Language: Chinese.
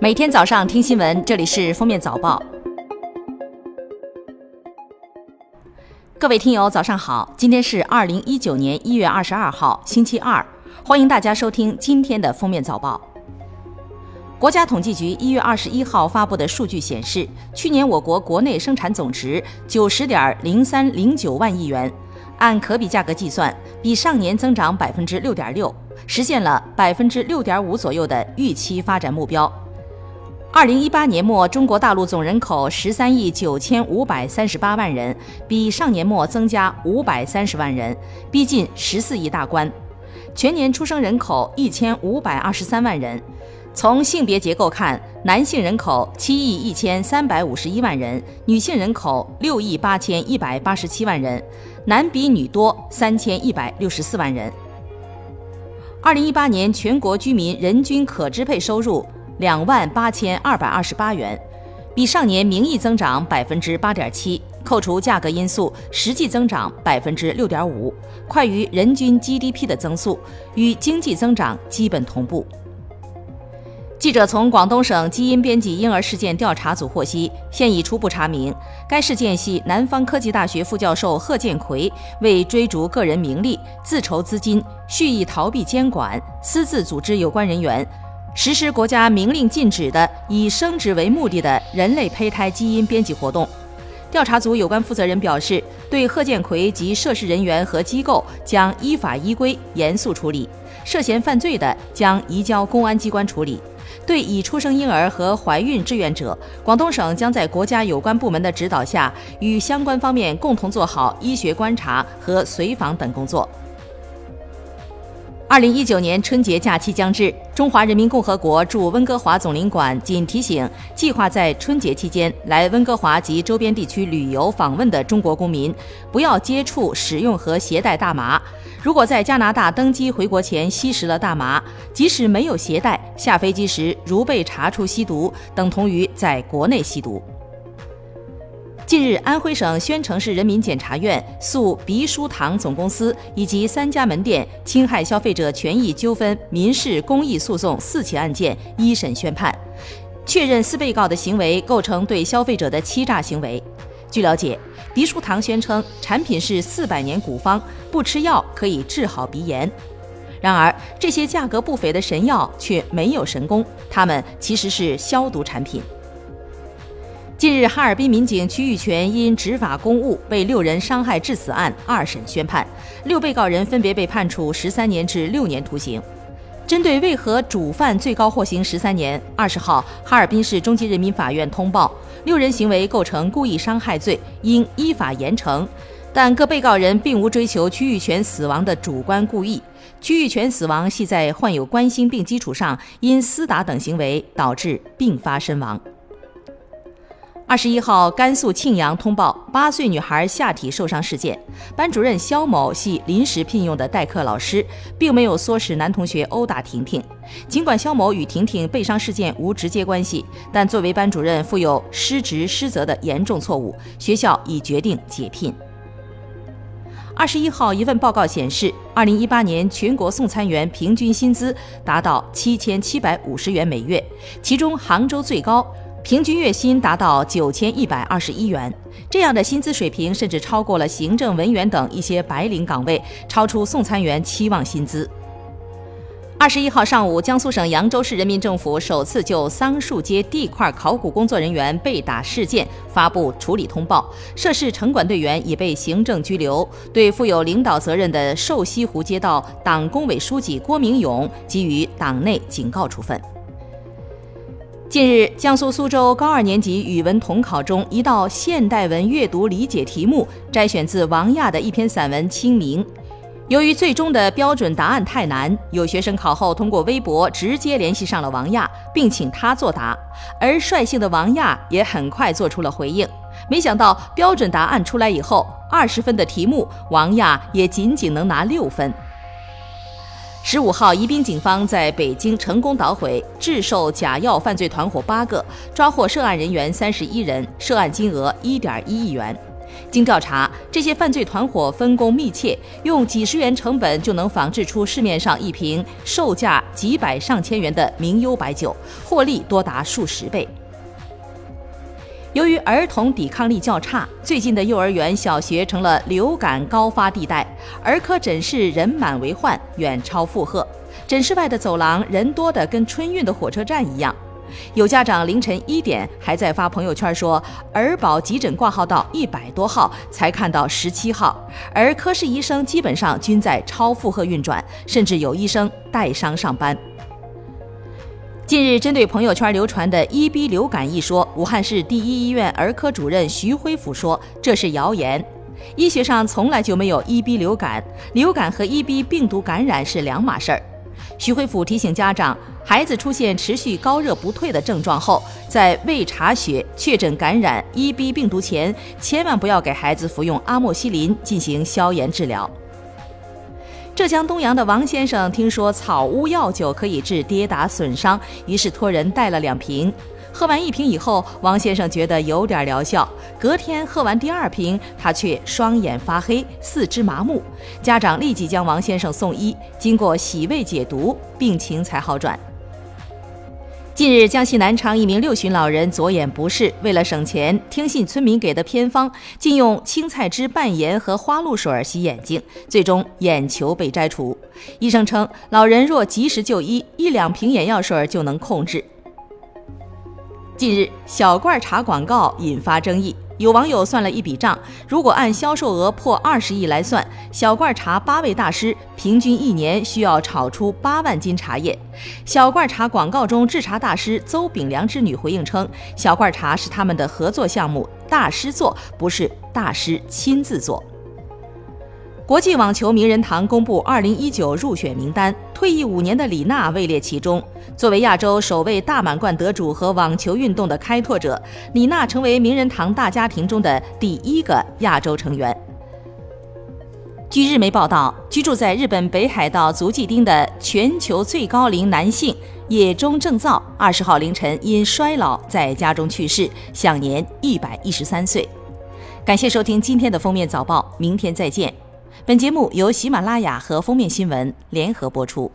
每天早上听新闻，这里是封面早报。各位听友，早上好！今天是二零一九年一月二十二号，星期二，欢迎大家收听今天的封面早报。国家统计局一月二十一号发布的数据显示，去年我国国内生产总值九十点零三零九万亿元，按可比价格计算，比上年增长百分之六点六，实现了百分之六点五左右的预期发展目标。二零一八年末，中国大陆总人口十三亿九千五百三十八万人，比上年末增加五百三十万人，逼近十四亿大关。全年出生人口一千五百二十三万人。从性别结构看，男性人口七亿一千三百五十一万人，女性人口六亿八千一百八十七万人，男比女多三千一百六十四万人。二零一八年全国居民人均可支配收入。两万八千二百二十八元，比上年名义增长百分之八点七，扣除价格因素，实际增长百分之六点五，快于人均 GDP 的增速，与经济增长基本同步。记者从广东省基因编辑婴儿事件调查组获悉，现已初步查明，该事件系南方科技大学副教授贺建奎为追逐个人名利，自筹资金，蓄意逃避监管，私自组织有关人员。实施国家明令禁止的以生殖为目的的人类胚胎基因编辑活动。调查组有关负责人表示，对贺建奎及涉事人员和机构将依法依规严肃处理，涉嫌犯罪的将移交公安机关处理。对已出生婴儿和怀孕志愿者，广东省将在国家有关部门的指导下，与相关方面共同做好医学观察和随访等工作。二零一九年春节假期将至，中华人民共和国驻温哥华总领馆仅提醒计划在春节期间来温哥华及周边地区旅游访问的中国公民，不要接触、使用和携带大麻。如果在加拿大登机回国前吸食了大麻，即使没有携带，下飞机时如被查出吸毒，等同于在国内吸毒。近日，安徽省宣城市人民检察院诉鼻舒堂总公司以及三家门店侵害消费者权益纠纷民事、公益诉讼四起案件一审宣判，确认四被告的行为构成对消费者的欺诈行为。据了解，鼻舒堂宣称产品是四百年古方，不吃药可以治好鼻炎。然而，这些价格不菲的神药却没有神功，它们其实是消毒产品。近日，哈尔滨民警曲玉泉因执法公务被六人伤害致死案二审宣判，六被告人分别被判处十三年至六年徒刑。针对为何主犯最高获刑十三年，二十号，哈尔滨市中级人民法院通报六人行为构成故意伤害罪，应依法严惩。但各被告人并无追求曲玉泉死亡的主观故意，曲玉泉死亡系在患有冠心病基础上，因厮打等行为导致并发身亡。二十一号，甘肃庆阳通报八岁女孩下体受伤事件，班主任肖某系临时聘用的代课老师，并没有唆使男同学殴打婷婷。尽管肖某与婷婷被伤事件无直接关系，但作为班主任负有失职失责的严重错误，学校已决定解聘。二十一号，一份报告显示，二零一八年全国送餐员平均薪资达到七千七百五十元每月，其中杭州最高。平均月薪达到九千一百二十一元，这样的薪资水平甚至超过了行政文员等一些白领岗位，超出送餐员期望薪资。二十一号上午，江苏省扬州市人民政府首次就桑树街地块考古工作人员被打事件发布处理通报，涉事城管队员已被行政拘留，对负有领导责任的瘦西湖街道党工委书记郭明勇给予党内警告处分。近日，江苏苏州高二年级语文统考中，一道现代文阅读理解题目摘选自王亚的一篇散文《清明》。由于最终的标准答案太难，有学生考后通过微博直接联系上了王亚，并请他作答。而率性的王亚也很快做出了回应。没想到标准答案出来以后，二十分的题目，王亚也仅仅能拿六分。十五号，宜宾警方在北京成功捣毁制售假药犯罪团伙八个，抓获涉案人员三十一人，涉案金额一点一亿元。经调查，这些犯罪团伙分工密切，用几十元成本就能仿制出市面上一瓶售价几百上千元的名优白酒，获利多达数十倍。由于儿童抵抗力较差，最近的幼儿园、小学成了流感高发地带，儿科诊室人满为患，远超负荷。诊室外的走廊人多的跟春运的火车站一样。有家长凌晨一点还在发朋友圈说，儿保急诊挂号到一百多号才看到十七号，而科室医生基本上均在超负荷运转，甚至有医生带伤上班。近日，针对朋友圈流传的 EB 流感一说，武汉市第一医院儿科主任徐辉甫说这是谣言，医学上从来就没有 EB 流感，流感和 EB 病毒感染是两码事儿。徐辉甫提醒家长，孩子出现持续高热不退的症状后，在未查血确诊感染 EB 病毒前，千万不要给孩子服用阿莫西林进行消炎治疗。浙江东阳的王先生听说草乌药酒可以治跌打损伤，于是托人带了两瓶。喝完一瓶以后，王先生觉得有点疗效。隔天喝完第二瓶，他却双眼发黑、四肢麻木。家长立即将王先生送医，经过洗胃解毒，病情才好转。近日，江西南昌一名六旬老人左眼不适，为了省钱，听信村民给的偏方，竟用青菜汁拌盐和花露水洗眼睛，最终眼球被摘除。医生称，老人若及时就医，一两瓶眼药水就能控制。近日，小罐茶广告引发争议。有网友算了一笔账，如果按销售额破二十亿来算，小罐茶八位大师平均一年需要炒出八万斤茶叶。小罐茶广告中制茶大师邹炳良之女回应称，小罐茶是他们的合作项目，大师做不是大师亲自做。国际网球名人堂公布2019入选名单，退役五年的李娜位列其中。作为亚洲首位大满贯得主和网球运动的开拓者，李娜成为名人堂大家庭中的第一个亚洲成员。据日媒报道，居住在日本北海道足迹町的全球最高龄男性野中正造，二十号凌晨因衰老在家中去世，享年一百一十三岁。感谢收听今天的封面早报，明天再见。本节目由喜马拉雅和封面新闻联合播出。